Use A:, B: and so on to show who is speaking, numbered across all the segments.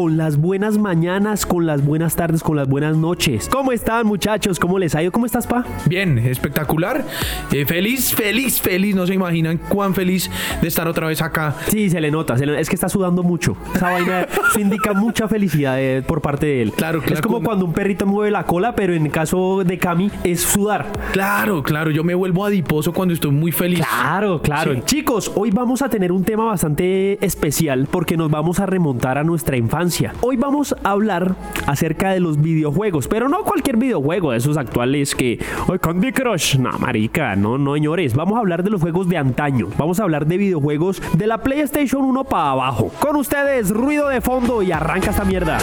A: con las buenas mañanas, con las buenas tardes, con las buenas noches. ¿Cómo están muchachos? ¿Cómo les ha ido? ¿Cómo estás, pa?
B: Bien, espectacular. Eh, feliz, feliz, feliz. No se imaginan cuán feliz de estar otra vez acá.
A: Sí, se le nota. se le- Es que está sudando mucho. Esa vaina se indica mucha felicidad eh, por parte de él.
B: Claro, claro,
A: Es como cuando un perrito mueve la cola, pero en el caso de Cami es sudar.
B: Claro, claro. Yo me vuelvo adiposo cuando estoy muy feliz.
A: Claro, claro.
B: Sí.
A: Chicos, hoy vamos a tener un tema bastante especial porque nos vamos a remontar a nuestra infancia. Hoy vamos a hablar acerca de los videojuegos, pero no cualquier videojuego de esos actuales que, ¡ay, Candy Crush! No, marica, no, no, señores. Vamos a hablar de los juegos de antaño. Vamos a hablar de videojuegos de la PlayStation 1 para abajo. Con ustedes, ruido de fondo y arranca esta mierda.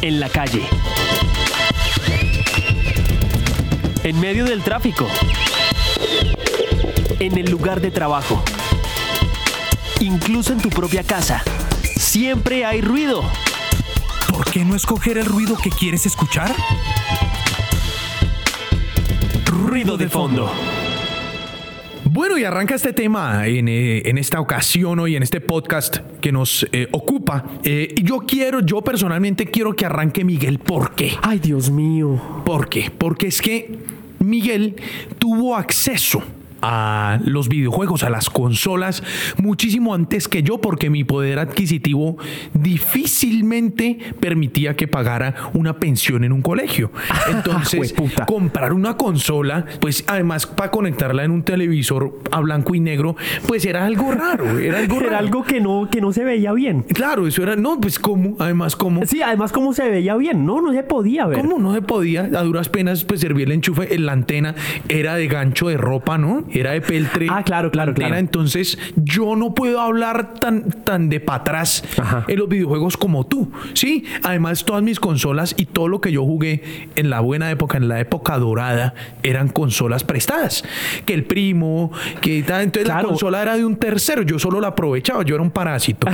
A: En la calle. En medio del tráfico. En el lugar de trabajo. Incluso en tu propia casa. Siempre hay ruido.
C: ¿Por qué no escoger el ruido que quieres escuchar?
A: Ruido de fondo.
B: Bueno, y arranca este tema en, eh, en esta ocasión hoy, en este podcast que nos eh, ocupa. Eh, y yo quiero, yo personalmente quiero que arranque Miguel. ¿Por qué?
A: Ay, Dios mío.
B: ¿Por qué? Porque es que Miguel tuvo acceso a los videojuegos, a las consolas, muchísimo antes que yo, porque mi poder adquisitivo difícilmente permitía que pagara una pensión en un colegio. Entonces,
A: Jueputa.
B: comprar una consola, pues además para conectarla en un televisor a blanco y negro, pues era algo raro, era algo
A: Era
B: raro.
A: algo que no, que no se veía bien.
B: Claro, eso era, no, pues cómo, además cómo.
A: Sí, además, ¿cómo se veía bien? No, no se podía ver.
B: ¿Cómo no se podía? A duras penas, pues servía el enchufe en la antena. Era de gancho de ropa, ¿no? Era de peltre.
A: Ah, claro, claro,
B: antena.
A: claro.
B: Entonces, yo no puedo hablar tan, tan de para atrás
A: Ajá.
B: en los videojuegos como tú, ¿sí? Además, todas mis consolas y todo lo que yo jugué en la buena época, en la época dorada, eran consolas prestadas. Que el primo, que tal. Entonces,
A: Claro.
B: la consola era de un tercero. Yo solo la aprovechaba. Yo era un parásito.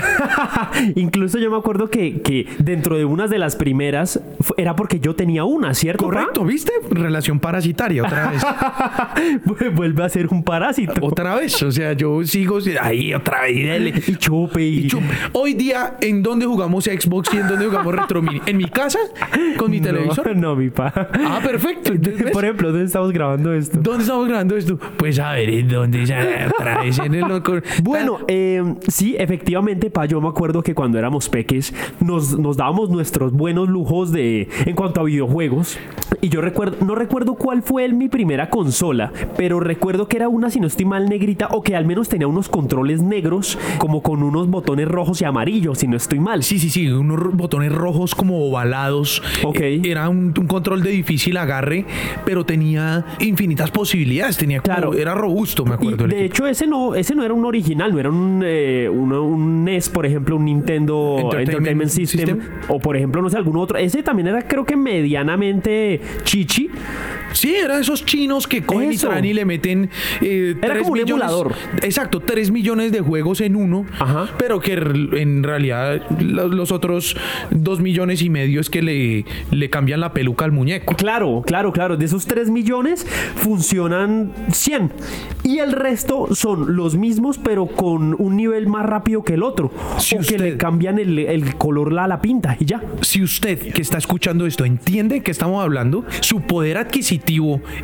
A: Incluso yo me acuerdo que, que dentro de unas de las primeras era porque yo tenía una, ¿cierto?
B: Correcto, ¿viste? Relación parasitaria otra vez.
A: Vuelve a ser un parásito.
B: Otra vez, o sea, yo sigo ahí otra vez.
A: Y chupe y,
B: Y chup. Hoy día, ¿en dónde jugamos Xbox y en dónde jugamos Retro Mini? ¿En mi casa? ¿Con mi
A: No,
B: televisor?
A: No, mi pa.
B: Ah, perfecto.
A: Por ejemplo, ¿dónde estamos grabando esto?
B: ¿Dónde estamos grabando esto? Pues a ver, ¿en dónde? Ya, Otra vez en el loco.
A: Bueno, eh, sí, efectivamente, pa, yo me acuerdo que cuando éramos peques nos, nos dábamos nuestros buenos lujos de en cuanto a videojuegos. Y yo recuerdo, no recuerdo cuál fue el- mi primera consola, pero recuerdo que era una, si no estoy mal, negrita, o que al menos tenía unos controles negros, como con unos botones rojos y amarillos, si no estoy mal.
B: Sí, sí, sí, unos botones rojos como ovalados.
A: Ok.
B: Eh, Era un, un control de difícil agarre, pero tenía infinitas posibilidades. Tenía como-
A: Claro.
B: era robusto, me acuerdo.
A: de
B: equipo.
A: hecho, ese no, ese no era un original, no era un, eh, uno- un NES, por ejemplo, un Nintendo
B: Entertainment
A: Entertainment, System,
B: System.
A: o por ejemplo, no sé, algún otro. Ese también era, creo que medianamente chichi.
B: Sí, era esos chinos que cogen
A: Eso.
B: y traen y le meten. eh,
A: Era
B: tres
A: como un
B: millones-
A: emulador.
B: Exacto, 3 millones de juegos en uno.
A: Ajá.
B: Pero que en realidad lo- los otros 2 millones y medio es que le, le cambian la peluca al muñeco.
A: Claro, claro, claro. De esos 3 millones funcionan 100. Y el resto son los mismos, pero con un nivel más rápido que el otro.
B: Si
A: o que le cambian el, el color a la pinta y ya.
B: Si usted que está escuchando esto entiende que estamos hablando, su poder adquisitivo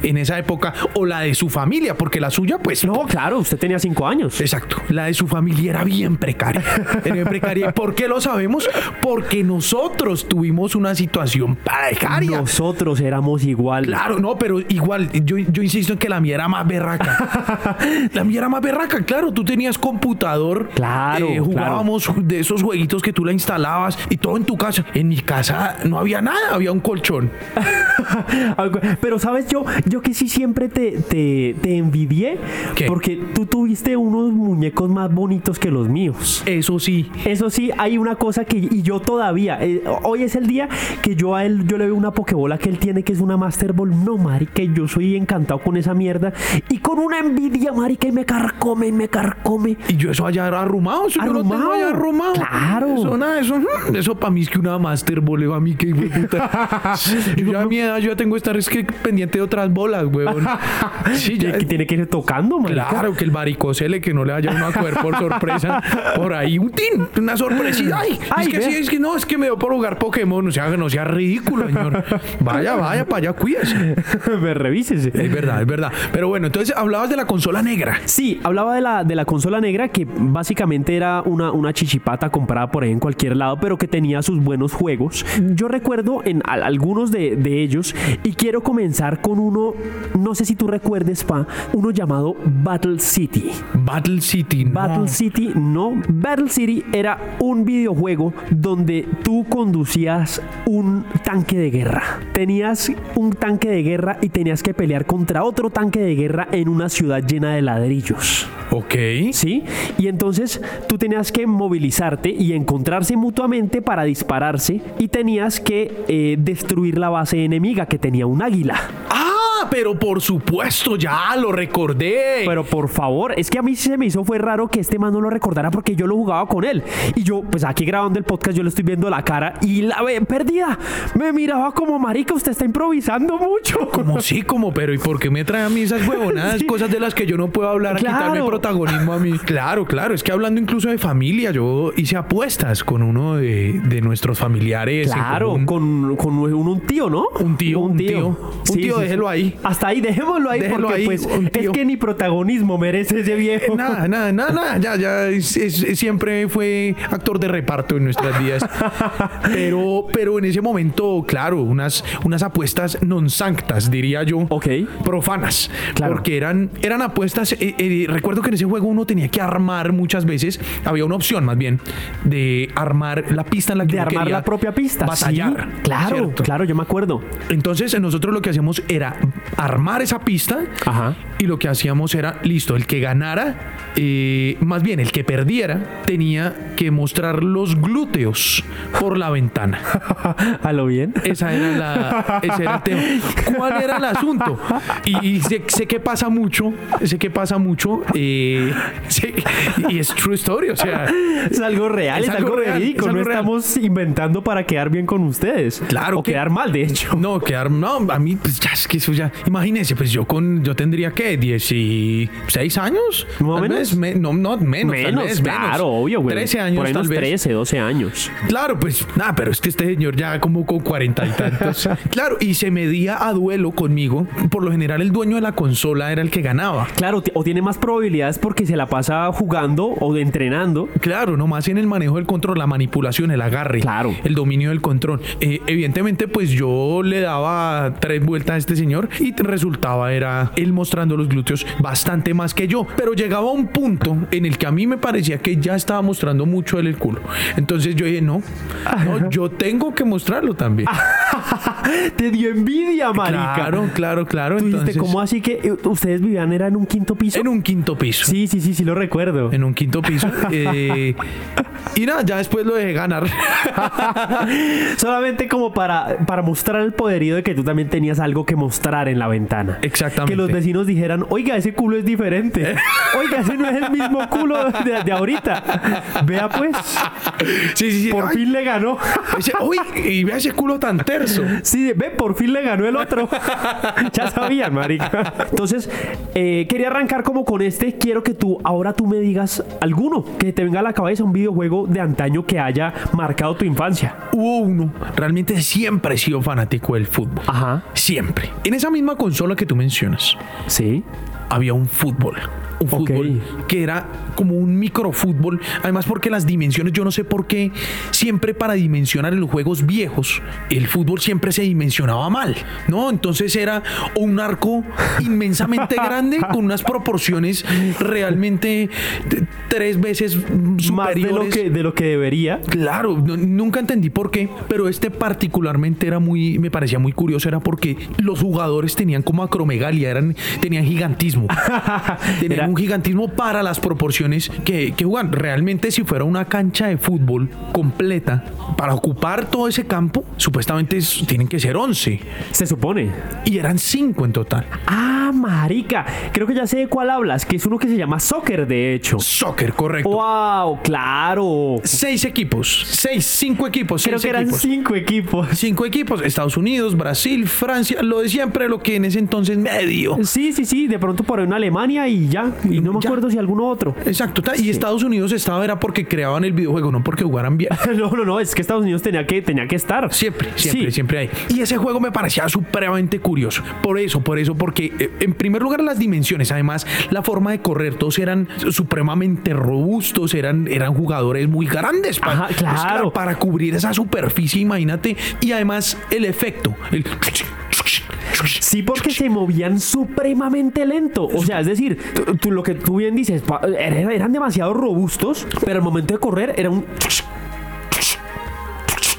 B: en esa época o la de su familia, porque la suya, pues
A: No, claro, usted tenía 5 años.
B: Exacto. La de su familia era bien precaria. Era bien precaria. ¿Y ¿Por qué lo sabemos? Porque nosotros tuvimos una situación precaria.
A: Nosotros éramos igual.
B: Claro, no, pero igual, yo, yo insisto en que la mía era más berraca. la mía era más berraca, claro. Tú tenías computador.
A: Claro,
B: eh, jugábamos de esos jueguitos que tú la instalabas y todo en tu casa. En mi casa no había nada, había un colchón.
A: Pero sabes, yo, yo que sí siempre te, te, te envidié
B: ¿Qué?
A: porque tú tuviste unos muñecos más bonitos que los míos.
B: Eso sí.
A: Eso sí, hay una cosa que, y yo todavía, eh, hoy es el día que yo a él, yo le veo una pokebola que él tiene que es una Master Ball. No, marica, yo soy encantado con esa mierda. Y con una envidia, marica, y me carcome, y me carcome.
B: Y yo eso allá arrumado, eso yo lo tengo
A: Arrumado.
B: allá arrumado.
A: Claro.
B: Eso nada, eso, mm, eso para mí es que una Master Ball, a mí que puta. Yo ya a mi edad edad yo ya tengo que estar es que pendiente de otras bolas, weón.
A: Sí, ya. Que tiene que ir tocando, marica.
B: Claro, que el varicocele, que no le vaya uno a coger por sorpresa. por ahí un tin, una sorpresita. Ay,
A: Ay,
B: es que sí, es que no, es que me dio por jugar Pokémon. No sea, no sea ridículo, señor. Vaya, vaya, para allá, cuídese.
A: Me revísese.
B: Es verdad, es verdad. Pero bueno, entonces hablabas de la consola negra.
A: Sí, hablaba de la, de la consola negra que básicamente era una, una chichipata comprada por ahí en cualquier lado, pero que tenía sus buenos juegos. Yo recuerdo en al- algunos de, de ellos y quiero comenzar con uno, no sé si tú recuerdes, Pa, uno llamado Battle City.
B: Battle City. no.
A: Battle City, no. Battle City era un videojuego donde tú conducías un tanque de guerra. Tenías un tanque de guerra y tenías que pelear contra otro tanque de guerra en una ciudad llena de ladrillos.
B: Ok.
A: ¿Sí? Y entonces tú tenías que movilizarte y encontrarse mutuamente para dispararse y tenías que eh, destruir la base enemiga que tenía un águila.
B: Ah, pero por supuesto, ya lo recordé.
A: Pero por favor, es que a mí sí se me hizo fue raro que este man no lo recordara porque yo lo jugaba con él. Y yo, pues aquí grabando el podcast, yo le estoy viendo la cara y la ve perdida. Me miraba como marica, usted está improvisando mucho.
B: Como sí, como, pero ¿y por qué me trae a mí esas huevonadas?
A: Sí.
B: Cosas de las que yo no puedo hablar, a quitarme
A: Claro.
B: protagonismo a mí. Claro, claro, es que hablando incluso de familia, yo hice apuestas con uno de, de nuestros familiares.
A: Claro, con, con un, un tío, ¿no?
B: Un tío, un tío. Un tío, déjelo ahí.
A: Hasta ahí, dejémoslo ahí
B: Déjelo
A: porque
B: ahí,
A: pues es que ni protagonismo merece ese viejo.
B: Nada, nada, nada, nada, ya, ya, es- es- siempre fue actor de reparto en nuestras vidas. Pero, pero en ese momento, claro, unas, unas apuestas non sanctas, diría yo.
A: Ok.
B: Profanas.
A: Claro.
B: Porque eran, eran apuestas. eh, eh, recuerdo que en ese juego uno tenía que armar muchas veces. Había una opción, más bien, de armar la pista en la que
A: de
B: uno
A: armar
B: quería
A: la propia pista.
B: Batallar.
A: Sí, claro,
B: ¿cierto?
A: claro, yo me acuerdo.
B: Entonces nosotros lo que hacíamos era armar esa pista
A: Ajá.
B: y lo que hacíamos era, listo, el que ganara, eh, más bien el que perdiera, tenía que mostrar los glúteos por la ventana.
A: A lo bien.
B: Esa era la, ese era el tema. ¿Cuál era el asunto? Y, y sé, sé que pasa mucho, sé que pasa mucho, eh, sé- y es true story, o sea,
A: Es algo real,
B: Es
A: es,
B: algo real,
A: verídico.
B: es algo
A: no
B: real.
A: estamos inventando para quedar bien con ustedes.
B: Claro
A: O
B: que-
A: quedar mal, de hecho.
B: No, quedar, no, a mí, pues ya es que eso ya, imagínense, pues yo con, yo tendría que 16 años,
A: ¿Más o
B: Tal
A: menos?
B: vez, me- no, no, menos,
A: menos,
B: vez,
A: claro,
B: menos.
A: obvio, güey.
B: 13 años,
A: Por ahí
B: tal
A: unos
B: vez.
A: 13, 12 años.
B: Claro, pues nada, pero es que este señor ya como con cuarenta y tantos. claro, y se medía a duelo conmigo. Por lo general, el dueño de la consola era el que ganaba.
A: Claro, o tiene más probabilidades porque se la pasa jugando o entrenando.
B: Claro, nomás en el manejo del control, la manipulación, el agarre,
A: Claro.
B: el dominio del control. Eh, evidentemente, pues yo le daba tres vueltas a este señor y resultaba era él mostrando los glúteos bastante más que yo. Pero llegaba un punto en el que a mí me parecía que ya estaba mostrando mucho él el culo. Entonces yo dije, no, no, yo tengo que mostrarlo también.
A: Te dio envidia, marica.
B: Claro, claro, claro.
A: Tú dijiste,
B: Entonces,
A: ¿cómo así que eh, ustedes vivían era en un quinto piso?
B: En un quinto piso.
A: Sí, sí, sí, sí lo recuerdo.
B: En un quinto piso. eh, y nada, ya después lo dejé ganar.
A: Solamente como para, para mostrar el poderío de que tú también tenías algo que mostrar en la ventana.
B: Exactamente.
A: Que los vecinos dijeran, oiga, ese culo es diferente. Oiga, ese no es el mismo culo de, de ahorita. Vea pues,
B: sí, sí, sí.
A: por
B: Ay,
A: fin le ganó.
B: ese- uy, y vea ese culo tan terso.
A: Sí, ve, por fin le ganó el otro. ya sabían, marica. Entonces, eh, quería arrancar como con este. Quiero que tú, ahora tú me digas alguno que te venga a la cabeza un videojuego de antaño que haya marcado tu infancia.
B: Hubo uno. Realmente siempre he sido fanático del fútbol.
A: Ajá.
B: Siempre. En esa misma consola que tú mencionas,
A: Sí.
B: había un fútbol. Un fútbol que era como un microfútbol. Además, porque las dimensiones, yo no sé por qué, siempre para dimensionar en los juegos viejos, el fútbol siempre se dimensionaba mal, ¿no? Entonces era un arco inmensamente grande con unas proporciones realmente tres veces
A: Más
B: superiores.
A: de lo que, de lo que debería.
B: Claro, no- nunca entendí por qué, pero este particularmente era muy, me parecía muy curioso, era porque los jugadores tenían como acromegalia, eran, tenían gigantismo. tenían
A: Era-
B: un gigantismo para las proporciones que, que juegan. Realmente si fuera una cancha de fútbol completa, para ocupar todo ese campo, supuestamente es- tienen que ser 11.
A: Se supone.
B: Y eran 5 en total.
A: Ah, marica. Creo que ya sé de cuál hablas, que es uno que se llama soccer, de hecho.
B: Soccer, correcto.
A: Wow, claro.
B: Seis equipos. Seis, cinco equipos.
A: Creo
B: seis
A: que eran
B: equipos.
A: cinco equipos.
B: Cinco equipos, Estados Unidos, Brasil, Francia, lo de siempre, lo que en ese entonces medio.
A: Sí, sí, sí, de pronto por ahí una Alemania y ya. Y no me
B: Ya.
A: acuerdo si alguno otro.
B: Exacto, y Estados Unidos estaba era porque creaban el videojuego, no porque jugaran bien.
A: No, no, no, es que Estados Unidos tenía que, tenía que estar.
B: Siempre, siempre,
A: Sí.
B: siempre hay. Y ese juego me parecía supremamente curioso. Por eso, por eso, porque eh, en primer lugar las dimensiones, además la forma de correr, todos eran supremamente robustos, eran, eran jugadores muy grandes pa-
A: Ajá,
B: pues,
A: claro.
B: para cubrir esa superficie, imagínate. Y además el efecto, el...
A: Sí, porque se movían supremamente lento. O sea, es decir, lo que tú bien dices, eran, eran demasiado robustos, pero al momento de correr era un...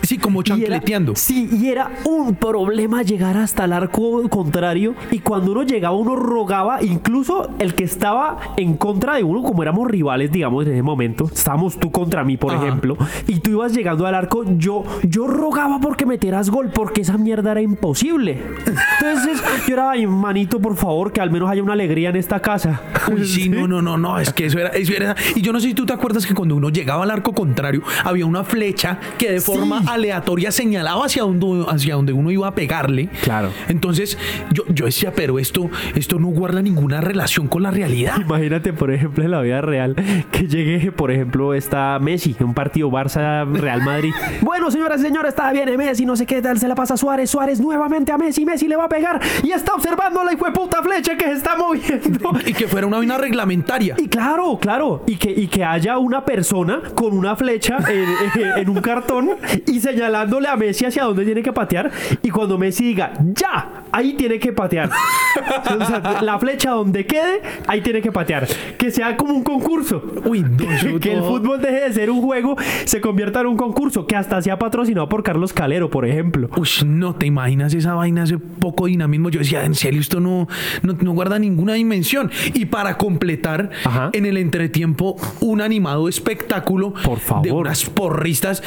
B: Sí, como
A: y era-
B: chancleteando.
A: sí, y era un problema llegar hasta el arco contrario. Y cuando uno llegaba, uno rogaba, incluso el que estaba en contra de uno, como éramos rivales, digamos, en ese momento, estábamos tú contra mí, por
B: Ajá.
A: ejemplo, y tú ibas llegando al arco, yo, yo rogaba porque metieras gol, porque esa mierda era imposible. Entonces yo era, ay, manito, por favor, que al menos haya una alegría en esta casa.
B: Uy, sí, no, no, no, no, es que eso era, eso era. Y yo no sé si tú te acuerdas que cuando uno llegaba al arco contrario, había una flecha que de forma
A: Sí.
B: aleatoria señalaba hacia donde, hacia donde uno iba a pegarle.
A: Claro.
B: Entonces, yo, yo decía, pero esto, esto no guarda ninguna relación con la realidad.
A: Imagínate, por ejemplo, en la vida real, que llegue, por ejemplo, está Messi, en un partido Barça-Real Madrid. bueno, señoras y señores, está bien Messi, no sé qué tal, se la pasa a Suárez, Suárez nuevamente a Messi, Messi le va a pegar y está observando la puta flecha que se está moviendo.
B: Y que fuera una vaina reglamentaria.
A: Y claro, claro, y que, y que haya una persona con una flecha en, en un cartón y señalándole a Messi hacia dónde tiene que patear. Y cuando Messi diga, ya, ahí tiene que patear. O sea, la flecha donde quede, ahí tiene que patear. Que sea como un concurso.
B: Uy, no,
A: que el fútbol deje de ser un juego, se convierta en un concurso, que hasta sea patrocinado por Carlos Calero, por ejemplo.
B: Uy, no te imaginas esa vaina, ese poco dinamismo. Yo decía, en serio, esto no, no, no guarda ninguna dimensión. Y para completar,
A: Ajá.
B: en el entretiempo, un animado espectáculo
A: Por favor.
B: de unas porristas.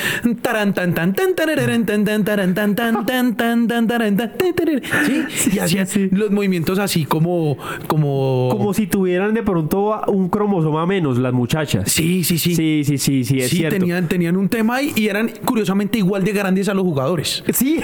B: Sí, y hacían
A: sí.
B: los movimientos así como, como,
A: Como si tuvieran de pronto un cromosoma menos las muchachas.
B: Sí, sí, sí.
A: Sí, sí, sí, sí, es
B: Sí,
A: cierto.
B: tenían, tenían un tema ahí y eran curiosamente igual de grandes a los jugadores.
A: Sí,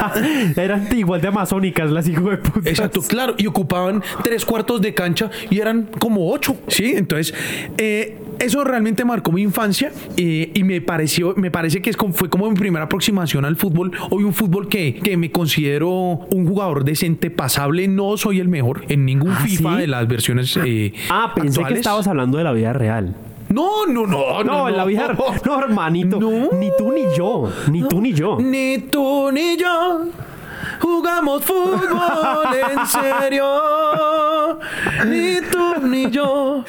A: eran igual de amazónicas las hijos de puta.
B: Exacto, claro, y ocupaban tres cuartos de cancha y eran como ocho, ¿sí? Entonces, eh, eso realmente marcó mi infancia eh, y me pareció, me parece que es como- fue como mi primera aproximación al fútbol. Hoy un fútbol que, que me considero un jugador decente, pasable, no soy el mejor en ningún
A: ¿Ah,
B: FIFA
A: sí?
B: de las versiones eh,
A: Ah, pensé que estabas hablando de la vida real.
B: No, no, no,
A: No, en la vida real. No, hermanito.
B: No.
A: Ni tú ni yo. Ni tú ni yo.
B: Ni tú ni yo jugamos fútbol en serio. Ni tú ni yo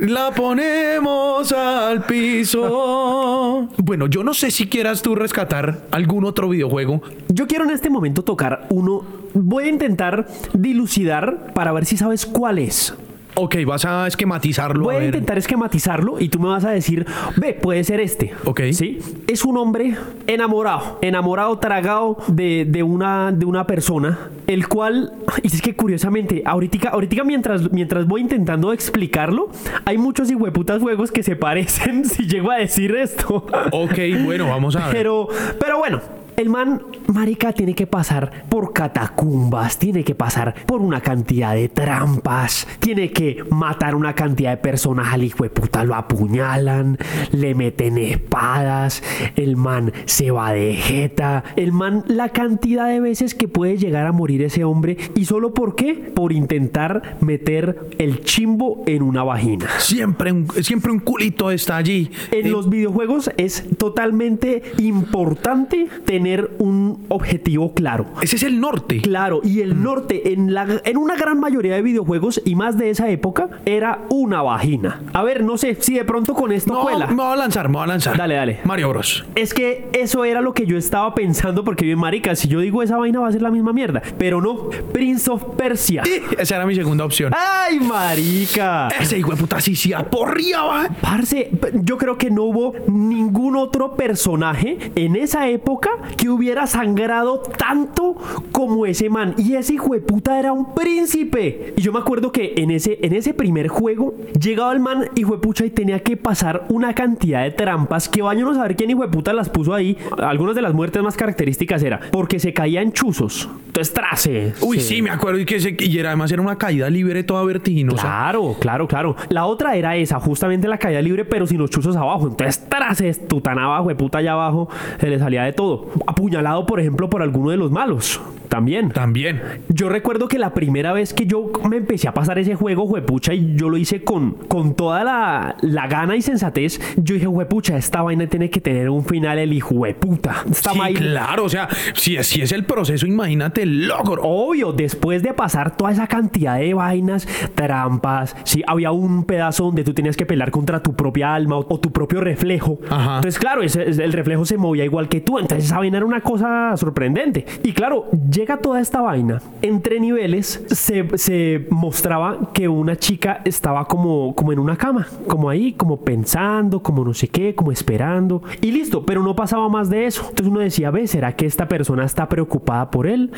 B: la ponemos al piso. Bueno, yo no sé si quieras tú rescatar algún otro videojuego.
A: Yo quiero en este momento tocar uno. Voy a intentar dilucidar para ver si sabes cuál es.
B: Ok, vas a esquematizarlo.
A: Voy
B: a
A: a intentar esquematizarlo y tú me vas a decir, ve, puede ser este.
B: Ok.
A: Sí. Es un hombre enamorado, enamorado, tragado de, de una, de una persona, el cual, y es que curiosamente, ahorita, ahorita mientras, mientras voy intentando explicarlo, hay muchos hijueputas juegos que se parecen si llego a decir esto.
B: Ok, bueno, vamos a ver.
A: Pero, pero bueno, el man, marica, tiene que pasar por catacumbas, tiene que pasar por una cantidad de trampas, tiene que matar una cantidad de personas al hijo de puta, lo apuñalan, le meten espadas, el man se va de jeta, el man, la cantidad de veces que puede llegar a morir ese hombre, y solo por qué? Por intentar meter el chimbo en una vagina.
B: Siempre un, siempre un culito está allí.
A: En
B: Eh,
A: los videojuegos es totalmente importante tener un, un objetivo claro.
B: Ese es el norte.
A: Claro, y el norte en, la, en una gran mayoría de videojuegos y más de esa época era una vagina. A ver, no sé si de pronto con esto
B: No,
A: cuela.
B: me voy a lanzar, me voy a lanzar.
A: Dale, dale.
B: Mario Bros.
A: Es que eso era lo que yo estaba pensando porque bien marica, si yo digo esa vaina va a ser la misma mierda, pero no, Prince of Persia.
B: Esa era mi segunda opción.
A: Ay, marica.
B: Ese hijo de puta sí se aporreaba.
A: Parce, yo creo que no hubo ningún otro personaje en esa época que hubiera sangrado tanto como ese man. Y ese hijo de puta era un príncipe. Y yo me acuerdo que en ese, en ese primer juego llegaba el man hijo de pucha y tenía que pasar una cantidad de trampas que vaya a saber quién hijo de puta las puso ahí. Algunas de las muertes más características era porque se caían chuzos. Entonces trase.
B: Uy, sí, me acuerdo. Y, que se- y era, además era una caída libre toda vertiginosa.
A: Claro, claro, claro. La otra era esa, justamente la caída libre, pero sin los chuzos abajo. Entonces, tras tan abajo, de puta allá abajo, se le salía de todo. Apuñalado, por ejemplo, por alguno de los malos. También.
B: También.
A: Yo recuerdo que la primera vez que yo me empecé a pasar ese juego, juepucha, y yo lo hice con, con toda la, la gana y sensatez, yo dije, juepucha, esta vaina tiene que tener un final el hijo de puta. Esta
B: Sí,
A: vaina-
B: claro. O sea, si es el proceso, imagínate el logro.
A: Obvio, después de pasar toda esa cantidad de vainas, trampas, sí, había un pedazo donde tú tenías que pelear contra tu propia alma o, o tu propio reflejo.
B: Ajá.
A: Entonces, claro, ese- ese- el reflejo se movía igual que tú. Entonces, esa vaina era una cosa sorprendente. Y claro, llega toda esta vaina. Entre niveles se, se mostraba que una chica estaba como, como en una cama, como ahí, como pensando, como no sé qué, como esperando. Y listo, pero no pasaba más de eso. Entonces uno decía, ve, ¿será que esta persona está preocupada por él?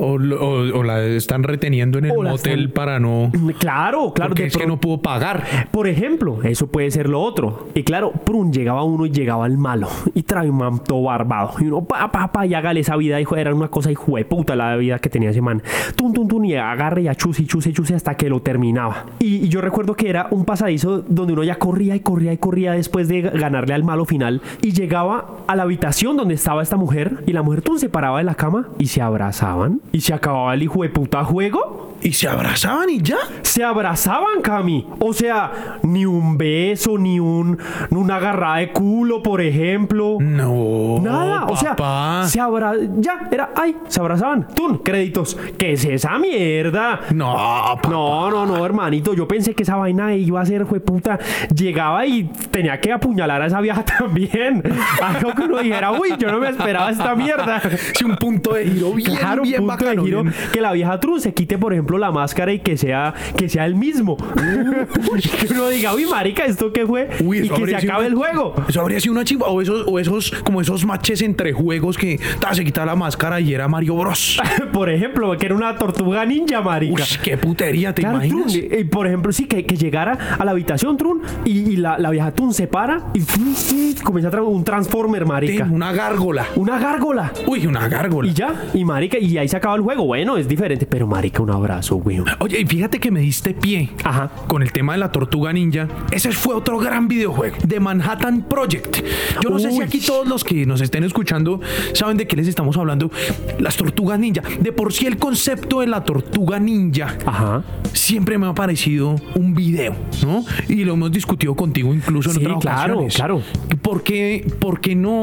B: O, lo- o- o la están reteniendo en el
A: O
B: motel
A: están-
B: para no.
A: Claro, claro.
B: Porque
A: de
B: es que no pudo pagar.
A: Por ejemplo, eso puede ser lo otro. Y claro, prun, llegaba uno y llegaba el malo. Y trae un man todo barbado. Y uno, pa, pa, pa, y hágale esa vida, hijo. Era una cosa hijo de puta la vida que tenía ese man. Tun, tun, tun, y agarre y achuse, y chuse, chuse hasta que lo terminaba. Y, y yo recuerdo que era un pasadizo donde uno ya corría y corría y corría después de ganarle al malo final. Y llegaba a la habitación donde estaba esta mujer. Y la mujer, tun, se paraba de la cama y se abrazaban. Y se acababa el hijo de puta juego.
B: Y se abrazaban y ya.
A: Se abrazaban, Cami. O sea, ni un beso, ni un, ni una agarrada de culo, por ejemplo.
B: No.
A: Nada, o sea, se abra... Ya, era, ay, se abrazaban. Tun, créditos. ¿Qué es esa mierda?
B: No, papá.
A: No, no, no, hermanito. Yo pensé que esa vaina iba a ser, puta. Llegaba y tenía que apuñalar a esa vieja también. Algo que uno dijera, uy, yo no me esperaba esta mierda.
B: Sí, un punto de giro bien,
A: Claro, un punto
B: bacano.
A: de giro
B: bien-
A: que la vieja Trun se quite, por ejemplo, la máscara y que sea, que sea el mismo. que uno diga, uy, marica, ¿esto qué fue?
B: Uy,
A: y que se acabe el juego.
B: Eso habría sido una chimba. O esos, o esos, como esos matches entre juegos que ta, se quitaba la máscara y era Mario Bros.
A: por ejemplo, que era una tortuga ninja, marica.
B: Uy, qué putería, ¿te
A: Claro,
B: imaginas?
A: Trun, y, y, por ejemplo, sí, que, que llegara a la habitación Trun y, y la, la vieja Trun se para y comienza a traer un Transformer, marica.
B: Una gárgola.
A: Una gárgola.
B: Uy, una gárgola.
A: Y ya, y marica, y ahí se acaba el juego. Bueno, es diferente, pero marica, un abrazo, güey.
B: Oye, y fíjate que me diste pie
A: Ajá.
B: con el tema de la tortuga ninja. Ese fue otro gran videojuego de Manhattan Project. Yo no sé si aquí todos los que nos estén escuchando saben de qué les estamos hablando. Las tortugas ninja. De por sí el concepto de la tortuga ninja
A: Ajá.
B: siempre me ha parecido un video, ¿no? Y lo hemos discutido contigo incluso en
A: Sí,
B: otras
A: claro,
B: ocasiones.
A: claro.
B: ¿Por qué, por qué no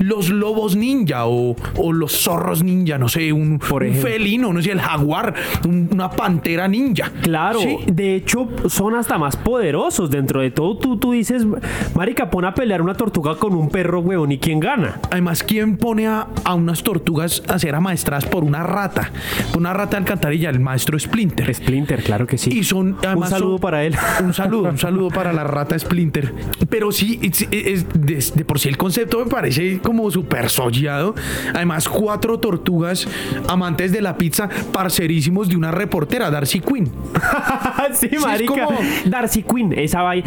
B: los lobos ninja o, o los zorros ninja? No sé, un,
A: Por
B: un
A: ejemplo.
B: felino, no sé, el jaguar, un- una pantera ninja.
A: Claro,
B: Sí.
A: de hecho son hasta más poderosos. Dentro de todo, tú, tú dices, Marica, pon a pelear una tortuga con un perro, huevón, ¿y quién gana?
B: Además, ¿quién pone a, a unas tortugas a ser amaestradas por una rata? Por una rata de alcantarilla, el maestro Splinter.
A: Splinter, claro que sí.
B: Y son además
A: un saludo
B: son-
A: para él.
B: Un saludo, un saludo para la rata Splinter. Pero sí, es, es- de, de por sí el concepto me parece como súper sollado. Además, cuatro tortugas amantes de la pizza, parcerísimos de una reportera, Darcy Quinn.
A: sí,
B: es
A: marica.
B: como-
A: Darcy Quinn, esa vaina.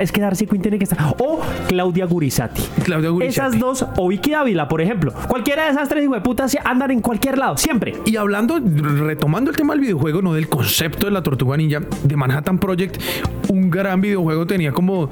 A: Es que Darcy Quinn tiene que estar. O Claudia Gurizati.
B: Claudia Gurizati.
A: Esas dos, o Vicky Dávila, por ejemplo. Cualquiera de esas tres hueputas andan en cualquier lado, siempre.
B: Y hablando, retomando el tema del videojuego, no del concepto de la tortuga ninja, de Manhattan Project, un gran videojuego, tenía como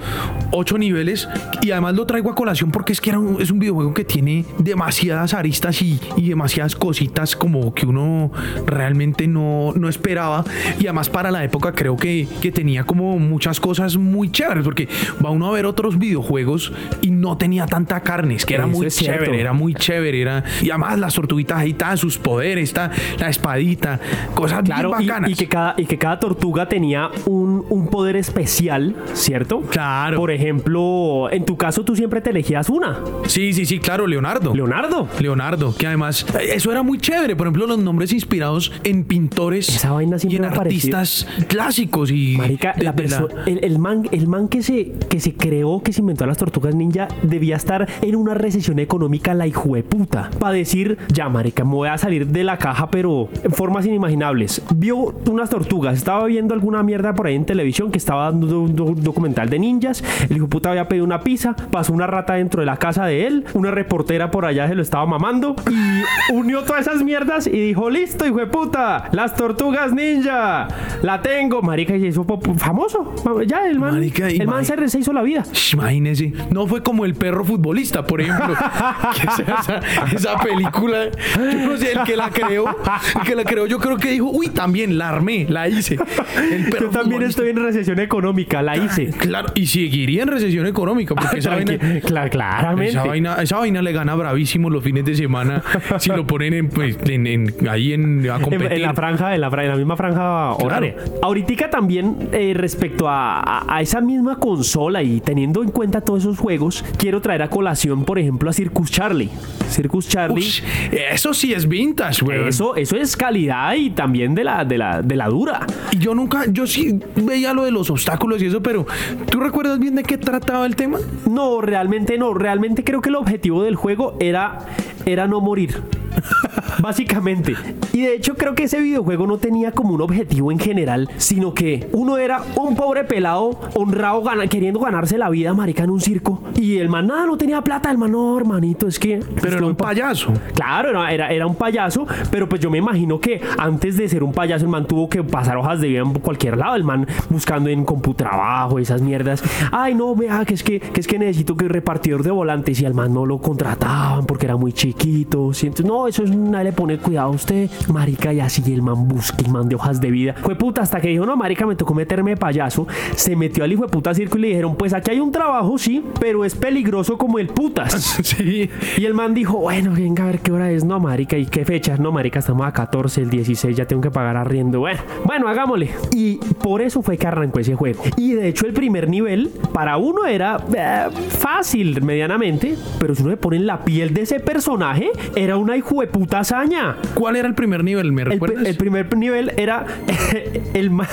B: ocho niveles y además lo traigo a colación porque es que era un, es un videojuego que tiene demasiadas aristas y, y demasiadas cositas como que uno realmente no, no esperaba y además para la época creo que, que tenía como muchas cosas muy chéveres porque va uno a ver otros videojuegos y no tenía tanta carne, es que era muy
A: cierto.
B: chévere, era muy chévere, era y además las tortuguitas ahí estaban sus poderes, está la espadita, cosas
A: Claro,
B: bien
A: y,
B: bacanas.
A: y que cada, y que cada tortuga tenía un, un poder especial, ¿cierto?
B: Claro.
A: Por ejemplo, en tu caso tú siempre te elegías una.
B: Sí, sí, sí, claro, Leonardo.
A: Leonardo.
B: Leonardo, que además eh, eso era muy chévere. Por ejemplo, los nombres inspirados en pintores
A: Esa vaina
B: y en artistas clásicos y
A: Marica,
B: de-
A: la
B: de la-
A: el, el man, el man que, se, que se creó, que se inventó las tortugas ninja, debía estar en una recesión económica la hijueputa. Para decir, ya, marica, me voy a salir de la caja, pero en formas inimaginables. Vio unas tortugas, estaba viendo alguna mierda por ahí en televisión que estaba dando un do- documental de ninjas. El hijo puta había pedido una pizza, pasó una rata dentro de la casa de él, una reportera por allá se lo estaba mamando y unió todas esas mierdas y dijo, listo, hijo de puta, las tortugas ninja, la tengo, marica, y se hizo famoso. Ya, el man,
B: Marica,
A: el man se, se hizo la vida.
B: Imagínese, no fue como el perro futbolista, por ejemplo. que esa, película, yo no sé, el que la creó, el que la creó, yo creo que dijo, uy, también la armé, la hice. El perro
A: Yo también estoy en recesión económica, la hice.
B: Claro, y seguiría en recesión económica, porque esa vaina,
A: Tranqui- cla- claramente.
B: Esa vaina, esa vaina le gana bravísimo los fines de semana si lo ponen en, pues, en- en- ahí en, a competir.
A: en la franja, en la, en la misma franja horaria. Ahorita también, eh, respecto a, a- a esa misma consola y teniendo en cuenta todos esos juegos, quiero traer a colación, por ejemplo, a Circus Charlie. Circus Charlie.
B: Ush, eso sí es vintage, güey.
A: Eso, eso es calidad y también de la, de la, de la dura.
B: Y yo nunca, yo sí veía lo de los obstáculos y eso, pero ¿tú recuerdas bien de qué trataba el tema?
A: No, realmente no. Realmente creo que el objetivo del juego era, era no morir. Básicamente. Y de hecho creo que ese videojuego no tenía como un objetivo en general, sino que uno era un pobre pelado honrado gana- queriendo ganarse la vida, marica, en un circo. Y el man, nada, no tenía plata. El man, no, hermanito, es que...
B: Pero era
A: que
B: un payaso.
A: Claro, era, era, era un payaso, pero pues yo me imagino que antes de ser un payaso, el man tuvo que pasar hojas de vida en cualquier lado, el man buscando en computrabajo, esas mierdas. Ay, no, vea, que es que, que es que necesito que repartidor de volantes y al man no lo contrataban porque era muy chiquito. ¿sí? Entonces, no, eso es nadie le pone cuidado a usted, marica, y así el man busca y man de hojas de vida. Fue puta, hasta que dijo, no, marica, me tocó meterme de payaso. Se metió al hijo de puta circo y le dijeron, pues aquí hay un trabajo, sí, pero es peligroso como el putas.
B: Sí.
A: Y el man dijo, bueno, venga a ver qué hora es. No, marica, ¿y qué fecha? No, marica, estamos a 14, el 16, ya tengo que pagar arriendo. Bueno, bueno, hagámosle. Y por eso fue que arrancó ese juego. Y de hecho el primer nivel, para uno era eh, fácil medianamente, pero si uno le pone en la piel de ese personaje, era una hijo de puta
B: ¿Cuál era el primer nivel? ¿Me
A: El,
B: recuerdas?
A: el primer nivel era el man,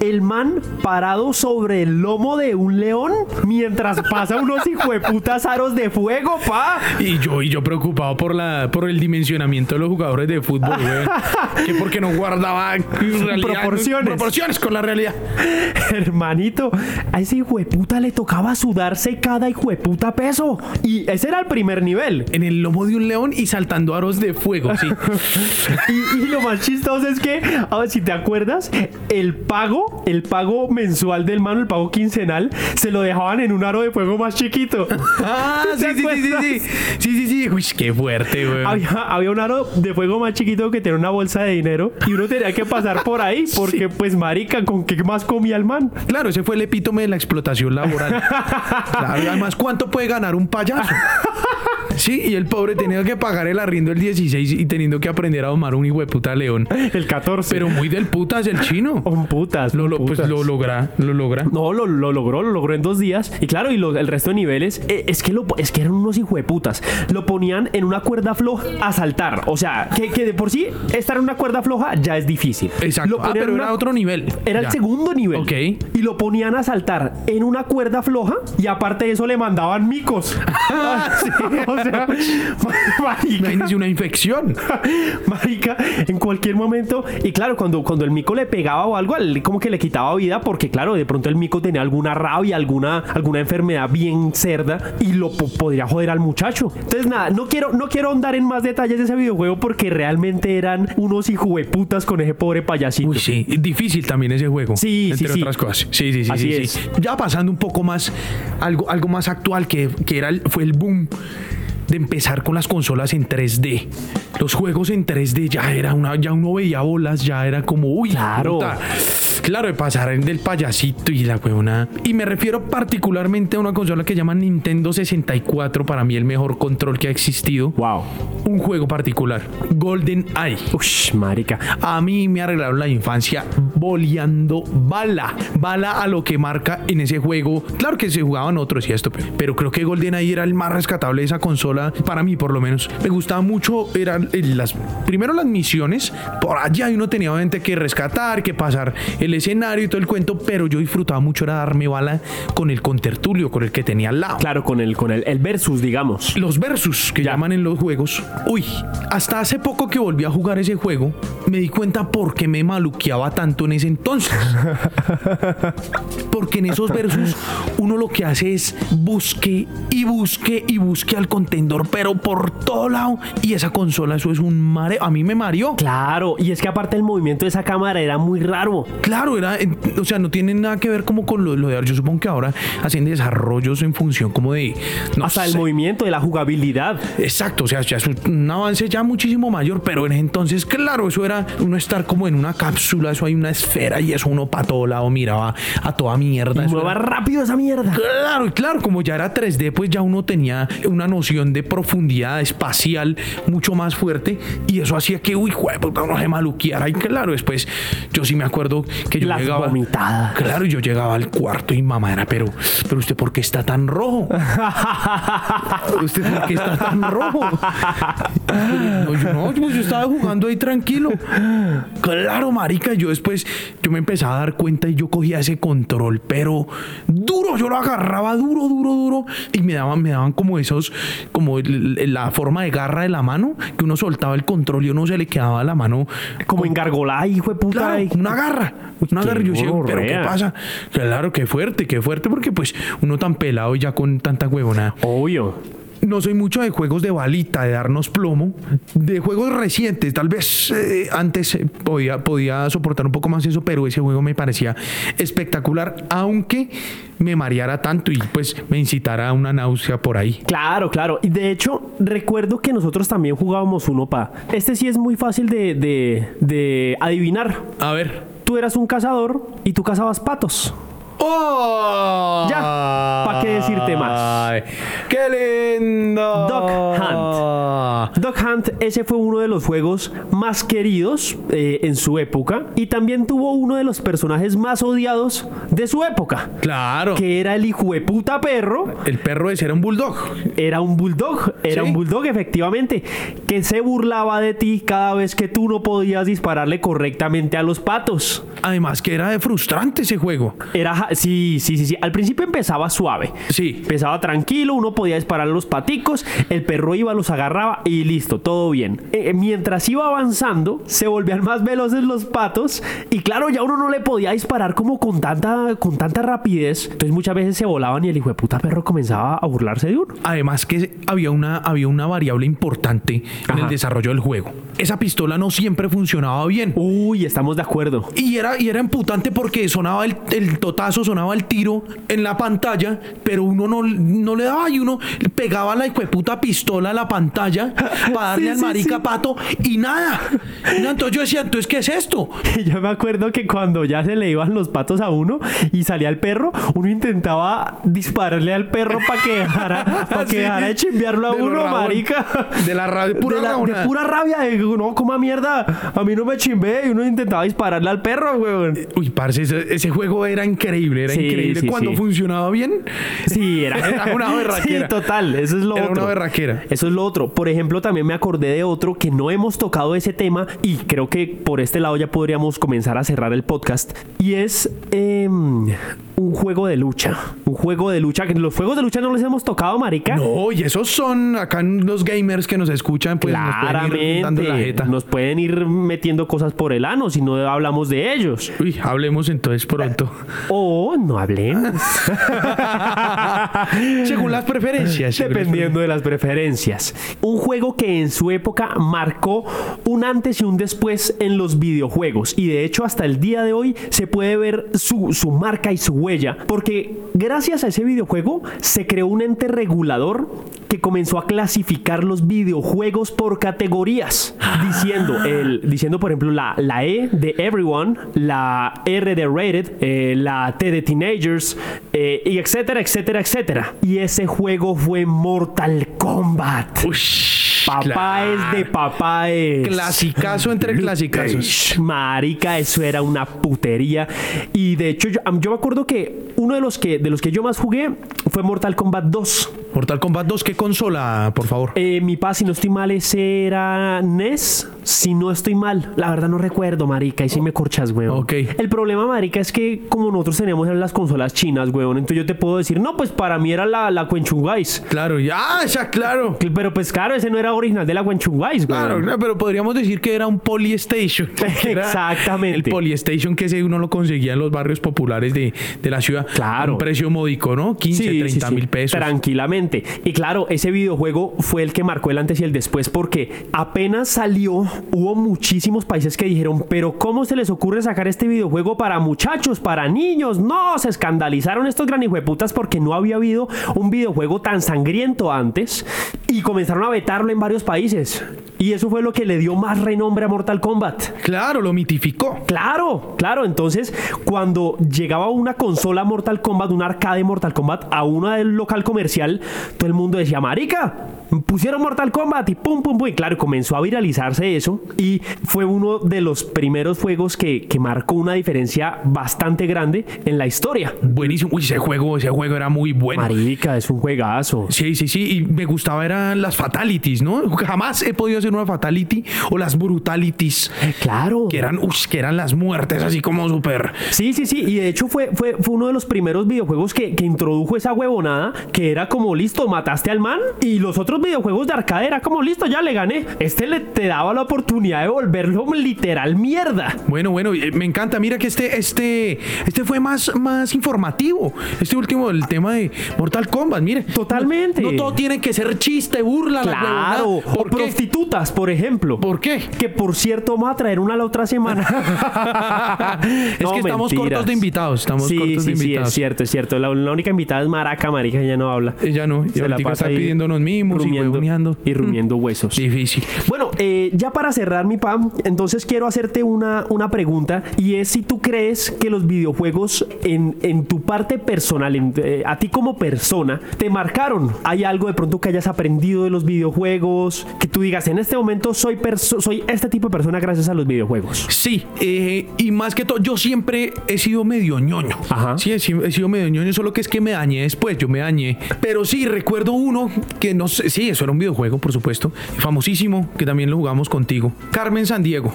A: el man parado sobre el lomo de un león mientras pasa unos hijueputas aros de fuego, pa.
B: Y yo, y yo preocupado por la por el dimensionamiento de los jugadores de fútbol, güey. que porque no guardaba realidad-
A: Proporciones.
B: proporciones con la realidad.
A: Hermanito, a ese hijueputa le tocaba sudarse cada hijueputa peso. Y ese era el primer nivel.
B: En el lomo de un león y saltando aros de fuego, sí.
A: Y, y lo más chistoso es que, a ver si te acuerdas, el pago, el pago mensual del mano, el pago quincenal, se lo dejaban en un aro de fuego más chiquito.
B: Ah, sí,
A: ¿Te
B: sí, sí, sí, sí. Sí, sí, sí. Uy, qué fuerte, güey.
A: Había, había un aro de fuego más chiquito que tenía una bolsa de dinero y uno tenía que pasar por ahí porque, pues, marica, ¿con qué más comía el man?
B: Claro, ese fue el epítome de la explotación laboral. Claro, y además, ¿cuánto puede ganar un payaso? Sí, y el pobre tenía que pagar el arriendo el 16 y teniendo que aprender a domar un hijo de puta león.
A: El 14.
B: Pero muy del putas el chino.
A: Un putas.
B: Lo, lo- pues
A: putas.
B: lo logra, lo logra.
A: No, lo, lo logró, lo logró en dos días. Y claro, y el resto de niveles, eh, es que lo, es que eran unos hijueputas. Lo ponían en una cuerda floja a saltar. O sea, que, que de por sí estar en una cuerda floja ya es difícil.
B: Exacto.
A: Lo
B: Ah, pero era otro nivel.
A: Era
B: Ya.
A: el segundo nivel.
B: Ok.
A: Y lo ponían a saltar en una cuerda floja y aparte de eso le mandaban micos.
B: Ah,
A: Sí, o sea,
B: una infección.
A: Marica, en cualquier momento. Y claro, cuando, cuando el mico le pegaba o algo, él como que le quitaba vida porque, claro, de pronto el mico tenía alguna rabia, alguna, alguna enfermedad bien cerda y lo po- podría joder al muchacho. Entonces, nada, no quiero, no quiero ahondar en más detalles de ese videojuego porque realmente eran unos hijueputas con ese pobre payasito.
B: Uy, sí, difícil también ese juego.
A: Sí,
B: entre
A: sí, sí.
B: otras cosas. Sí, sí, sí.
A: Así
B: sí,
A: es.
B: sí. Ya pasando un poco más, algo, algo más actual que, que era el- fue el boom de empezar con las consolas en 3D. Los juegos en 3D ya era una, ya uno veía bolas, ya era como, uy,
A: Claro.
B: puta. Claro, de pasar del payasito y la huevona. Y me refiero particularmente a una consola que llaman Nintendo 64, para mí el mejor control que ha existido.
A: Wow.
B: Un juego particular, Golden Eye.
A: Ush, marica.
B: A mí me arreglaron la infancia boleando bala. Bala a lo que marca en ese juego. Claro que se jugaban otros y esto, pero, creo que GoldenEye era el más rescatable de esa consola. Para mí, por lo menos. Me gustaba mucho. Eran eh, las. Primero las misiones. Por allá y uno tenía obviamente que rescatar, que pasar el escenario y todo el cuento. Pero yo disfrutaba mucho era darme bala con el contertulio, con el que tenía al lado.
A: Claro, con el, con el, el versus, digamos.
B: Los versus que
A: Ya.
B: llaman en los juegos. Uy, hasta hace poco que volví a jugar ese juego, me di cuenta por qué me maluqueaba tanto en ese entonces. Porque en esos versus uno lo que hace es busque y busque y busque al pero por todo lado. Y esa consola, eso es un mareo. A mí me mareó.
A: Claro, y es que aparte el movimiento de esa cámara era muy raro.
B: Claro, era, o sea, no tiene nada que ver como con lo, lo de, yo supongo que ahora hacen desarrollos en función como de, no
A: Hasta el movimiento de la jugabilidad.
B: Exacto, o sea, ya es un avance ya muchísimo mayor, pero en ese entonces, claro, eso era uno estar como en una cápsula, eso hay una esfera y eso uno para todo lado miraba a toda mierda.
A: Y
B: eso
A: mueva
B: era-
A: rápido esa mierda.
B: Claro, claro, como ya era 3D, pues ya uno tenía una noción de profundidad espacial mucho más fuerte y eso hacía que, uy, puta, uno se maluqueara. Y claro, después yo sí me acuerdo que yo
A: Las
B: llegaba.
A: vomitadas.
B: Claro, yo llegaba al cuarto y mamá era, pero, pero usted, ¿por qué está tan rojo? ¿Usted por qué está tan rojo? No, yo no, pues yo estaba jugando ahí tranquilo. Claro, marica, yo después, yo me empezaba a dar cuenta y yo cogía ese control, pero duro, yo lo agarraba duro, duro, duro, y me daban, me daban como esos, como el- el- la forma de garra de la mano, que uno soltaba el control y uno se le quedaba la mano
A: Como engargolada, hijo de puta.
B: Claro, una garra. Una
A: qué
B: garra. Yo decía, pero ¿qué pasa? Claro, qué fuerte, qué fuerte, porque pues uno tan pelado y ya con tanta huevona.
A: Obvio.
B: No soy mucho de juegos de balita, de darnos plomo, de juegos recientes. Tal vez eh, antes eh, podía, podía soportar un poco más eso, pero ese juego me parecía espectacular, aunque me mareara tanto y pues me incitara a una náusea por ahí.
A: Claro, claro. Y de hecho, recuerdo que nosotros también jugábamos uno pa. Este sí es muy fácil de, de, de adivinar.
B: A ver.
A: Tú eras un cazador y tú cazabas patos.
B: ¡Oh!
A: Ya, ¿pa' qué decirte más?
B: Ay, ¡Qué lindo!
A: Duck Hunt. Duck Hunt, ese fue uno de los juegos más queridos eh, en su época y también tuvo uno de los personajes más odiados de su época,
B: Claro.
A: que era el hijo de puta perro.
B: El perro ese era un bulldog.
A: Era un bulldog, era
B: Sí.
A: un bulldog efectivamente, que se burlaba de ti cada vez que tú no podías dispararle correctamente a los patos.
B: Además que era de frustrante ese juego.
A: Era, sí, sí, sí, sí. Al principio empezaba suave.
B: Sí.
A: Empezaba tranquilo, uno podía disparar los paticos, el perro iba, los agarraba y listo, todo bien. Eh, mientras iba avanzando, se volvían más veloces los patos y claro, ya uno no le podía disparar como con tanta, con tanta rapidez. Entonces muchas veces se volaban y el hijo de puta perro comenzaba a burlarse de uno.
B: Además que había una, había una variable importante en el desarrollo del juego. Esa pistola no siempre funcionaba bien.
A: Uy, estamos de acuerdo.
B: Y era, y era imputante porque sonaba el, el totazo, sonaba el tiro en la pantalla, pero uno no, no le daba y uno pegaba la puta pistola a la pantalla para darle
A: Sí,
B: al marica
A: sí.
B: pato y nada. Y Entonces yo decía, entonces, ¿qué es esto?
A: Yo me acuerdo que cuando ya se le iban los patos a uno y salía el perro, uno intentaba dispararle al perro para que dejara, para que dejara de chimbearlo a
B: de
A: uno, marica.
B: De la rabia, pura
A: de, la- de pura rabia, de, no, coma mierda, a mí no me chimbé y uno intentaba dispararle al perro, weón.
B: Uy, parce, ese, ese juego era increíble, era
A: Sí,
B: increíble.
A: sí,
B: Cuando
A: sí.
B: funcionaba bien,
A: Sí, era,
B: Era una berraquera.
A: Sí, total, eso es lo
B: Era
A: otro.
B: una berraquera.
A: Eso es lo otro. Por ejemplo, también me acordé de otro que no hemos tocado ese tema y creo que por este lado ya podríamos comenzar a cerrar el podcast. Y es em, un juego de lucha. Un juego de lucha. Los juegos de lucha no les hemos tocado, marica.
B: No, y esos son acá los gamers que nos escuchan, pues nos pueden ir dando la
A: Claramente.
B: jeta.
A: Nos pueden ir metiendo cosas por el ano si no hablamos de ellos.
B: Uy, hablemos entonces pronto.
A: O no hablemos.
B: según las preferencias.
A: Dependiendo de las preferencias. Un juego que en su época marcó un antes y un después en los videojuegos. Y de hecho hasta el día de hoy se puede ver su, su marca y su huella. Porque gracias a ese videojuego se creó un ente regulador que comenzó a clasificar los videojuegos por categorías. Diciendo, el, diciendo por ejemplo, la, la E de Everyone, la R de Rated, eh, la T de Teenagers, eh, y etcétera, etcétera, etcétera. Y ese juego fue Mortal Kombat.
B: Ush,
A: Papá es de papá es.
B: Clasicazo entre clasicazos.
A: Marica, eso era una putería. Y de hecho, yo, yo me acuerdo que uno de los que, de los que yo más jugué fue Mortal Kombat 2.
B: Mortal Kombat 2, ¿qué consola, por favor?
A: Eh, mi pa, si no estoy mal, ese era NES. Si no estoy mal, la verdad no recuerdo, marica. Y si me corchas, weón.
B: Ok.
A: El problema, marica, es que como nosotros tenemos las consolas chinas, weón, entonces yo te puedo decir, no, pues para mí era la, la Quenchungais.
B: Claro, ya, ya, claro.
A: Pero pues claro, ese no era original de la Quenchungais, weón.
B: Claro, claro, pero podríamos decir que era un Polystation.
A: Exactamente.
B: El Polystation que ese uno lo conseguía en los barrios populares de, de la ciudad.
A: Claro.
B: A Un precio módico, ¿no? 15,
A: Sí, sí,
B: 30
A: sí,
B: mil pesos.
A: Tranquilamente. Y claro, ese videojuego fue el que marcó el antes y el después porque apenas salió, hubo muchísimos países que dijeron, pero ¿cómo se les ocurre sacar este videojuego para muchachos, para niños? No, se escandalizaron estos granijueputas porque no había habido un videojuego tan sangriento antes y comenzaron a vetarlo en varios países. Y eso fue lo que le dio más renombre a Mortal Kombat.
B: Claro, lo mitificó.
A: Claro, claro. Entonces, cuando llegaba una consola Mortal Kombat, un arcade Mortal Kombat, a una del local comercial, todo el mundo decía, marica, pusieron Mortal Kombat y pum, pum, pum. Y claro, comenzó a viralizarse eso. Y fue uno de los primeros juegos que, que marcó una diferencia bastante grande en la historia.
B: Buenísimo. Uy, ese juego, ese juego era muy bueno.
A: Marica, es un juegazo.
B: Sí, sí, sí. Y me gustaba eran las fatalities, ¿no? Jamás he podido hacer una fatality o las brutalities.
A: Claro.
B: Que eran, uy, que eran las muertes así como súper.
A: Sí, sí, sí. Y de hecho fue, fue, fue uno de los primeros videojuegos que, que introdujo esa huevonada que era como listo, mataste al man. Y los otros videojuegos de arcade era como listo, ya le gané. Este le te daba la oportunidad de volverlo literal mierda.
B: Bueno, bueno, eh, me encanta. Mira que este, este, este fue más, más informativo. Este último, el tema de Mortal Kombat, mire.
A: Totalmente.
B: No, no todo tiene que ser chiste, burla, la
A: Claro. O prostitutas, por ejemplo.
B: ¿Por qué?
A: Que por cierto, vamos a traer una la otra semana.
B: es
A: No,
B: que estamos
A: mentiras.
B: cortos de invitados. Estamos
A: sí,
B: cortos
A: sí,
B: de
A: sí,
B: invitados.
A: es cierto, es cierto. La, la única invitada es Maraca, marica, ella no habla.
B: Ella no.
A: Se la pasa
B: está
A: ahí
B: pidiéndonos mimos y
A: rumiando-
B: huevoneando.
A: y rumiendo huesos.
B: Difícil.
A: Bueno, eh, ya para cerrar mi pam, entonces quiero hacerte una, una pregunta y es si tú crees que los videojuegos en, en tu parte personal, en, eh, a ti como persona, te marcaron. ¿Hay algo de pronto que hayas aprendido de los videojuegos? Que tú digas, en este momento soy, perso- soy este tipo de persona gracias a los videojuegos.
B: Sí, eh, y más que todo, yo siempre he sido medio ñoño.
A: Ajá.
B: Sí, he, sido he sido medio ñoño, solo que es que me dañé después, yo me dañé. Pero sí, recuerdo uno que no sé, sí, eso era un videojuego, por supuesto, famosísimo, que también lo jugamos contigo. Carmen San Diego.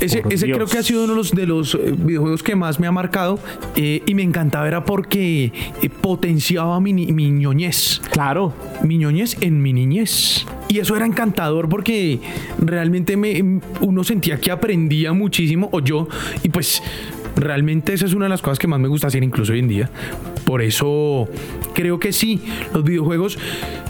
B: ese
A: por
B: ese creo que ha sido uno de los, de los eh, videojuegos que más me ha marcado eh, y me encantaba, era porque eh, potenciaba mi, mi ñoñez
A: Claro.
B: mi ñoñez en mi niñez. Y eso era encantador porque realmente me, uno sentía que aprendía muchísimo, o yo, y pues realmente esa es una de las cosas que más me gusta hacer incluso hoy en día. Por eso creo que sí, los videojuegos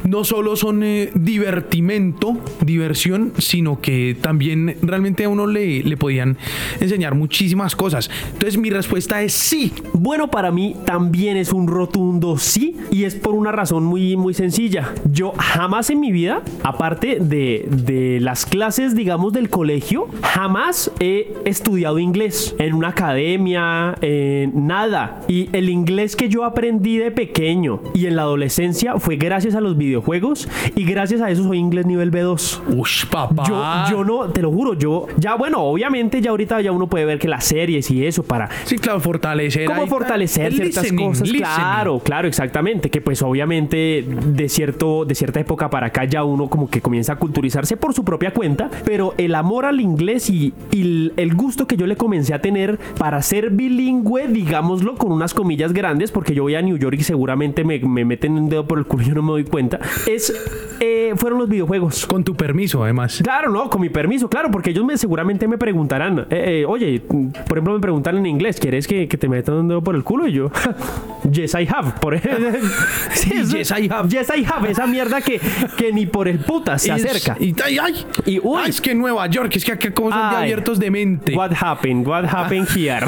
B: no solo son eh, divertimento, diversión, sino que también realmente a uno le, le podían enseñar muchísimas cosas. Entonces mi respuesta es sí.
A: Bueno, para mí también es un rotundo sí y es por una razón muy, muy sencilla. Yo jamás en mi vida, aparte de, de las clases, digamos, del colegio, jamás he estudiado inglés en una academia, en nada. Y el inglés que yo aprendí de pequeño y en la adolescencia fue gracias a los videojuegos y gracias a eso soy inglés nivel B2.
B: Ush, papá.
A: Yo, yo no, te lo juro, yo ya bueno, obviamente ya ahorita ya uno puede ver que las series y eso para
B: Sí, claro, fortalecer.
A: cómo fortalecer ciertas cosas.
B: listening.
A: Claro, claro, exactamente. Que pues obviamente de cierto, de cierta época para acá ya uno como que comienza a culturizarse por su propia cuenta. Pero el amor al inglés y, y el gusto que yo le comencé a tener para ser bilingüe, digámoslo con unas comillas grandes, porque yo voy a New York y seguramente me, me meten un dedo por el culo y yo no me doy cuenta, es, eh, fueron los videojuegos.
B: Con tu permiso, además.
A: Claro, no, con mi permiso, claro, porque ellos me, seguramente me preguntarán, eh, eh, oye, por ejemplo, me preguntan en inglés, ¿quieres que, que te metan un dedo por el culo? Y yo, yes, I have. Por ejemplo,
B: Sí,
A: eso-
B: yes, I have.
A: Yes, I have. Esa mierda que, que ni por el puta se acerca.
B: Y, ay, ay,
A: Y, uy.
B: Ay, es que en Nueva York, es que acá como son de abiertos de mente.
A: What happened? What happened here?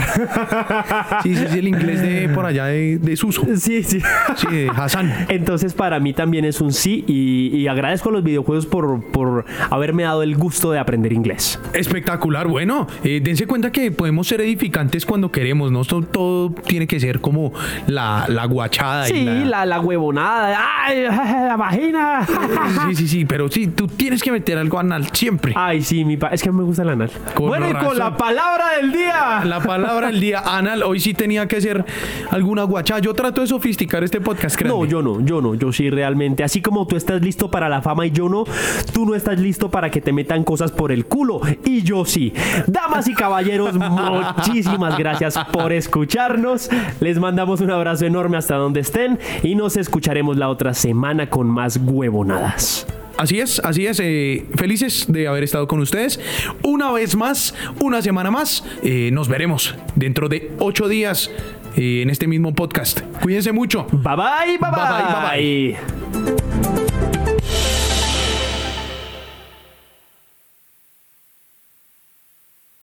B: Sí, sí, sí, el inglés de por allá de, de Suso.
A: sí, sí.
B: Sí, de Hassan.
A: Entonces para mí también es un sí y, y agradezco a los videojuegos por, por haberme dado el gusto de aprender inglés.
B: Espectacular, bueno, eh, dense cuenta que podemos ser edificantes cuando queremos, no todo, todo tiene que ser como la, la guachada y
A: Sí,
B: la...
A: la, la huevonada. ¡Ay, la vagina!
B: Sí, sí, sí, pero sí, tú tienes que meter algo anal siempre.
A: Ay, sí, mi pa es que me gusta el anal.
B: Con
A: bueno, y con la palabra del día.
B: La palabra del día, anal, hoy sí tenía que ser alguna guachada. Yo trato de sofisticar este podcast, créanme.
A: No, yo no, yo no, yo sí realmente. Así como tú estás listo para la fama y yo no, tú no estás listo para que te metan cosas por el culo y yo sí. Damas y caballeros, muchísimas gracias por escucharnos. Les mandamos un abrazo enorme hasta donde estén y nos escucharemos la otra semana con más huevonadas.
B: Así es, así es. eh, felices de haber estado con ustedes. Una vez más, una semana más. Eh, nos veremos dentro de ocho días eh, en este mismo podcast. Cuídense mucho.
A: Bye bye, bye bye.
B: Bye, bye, bye, bye.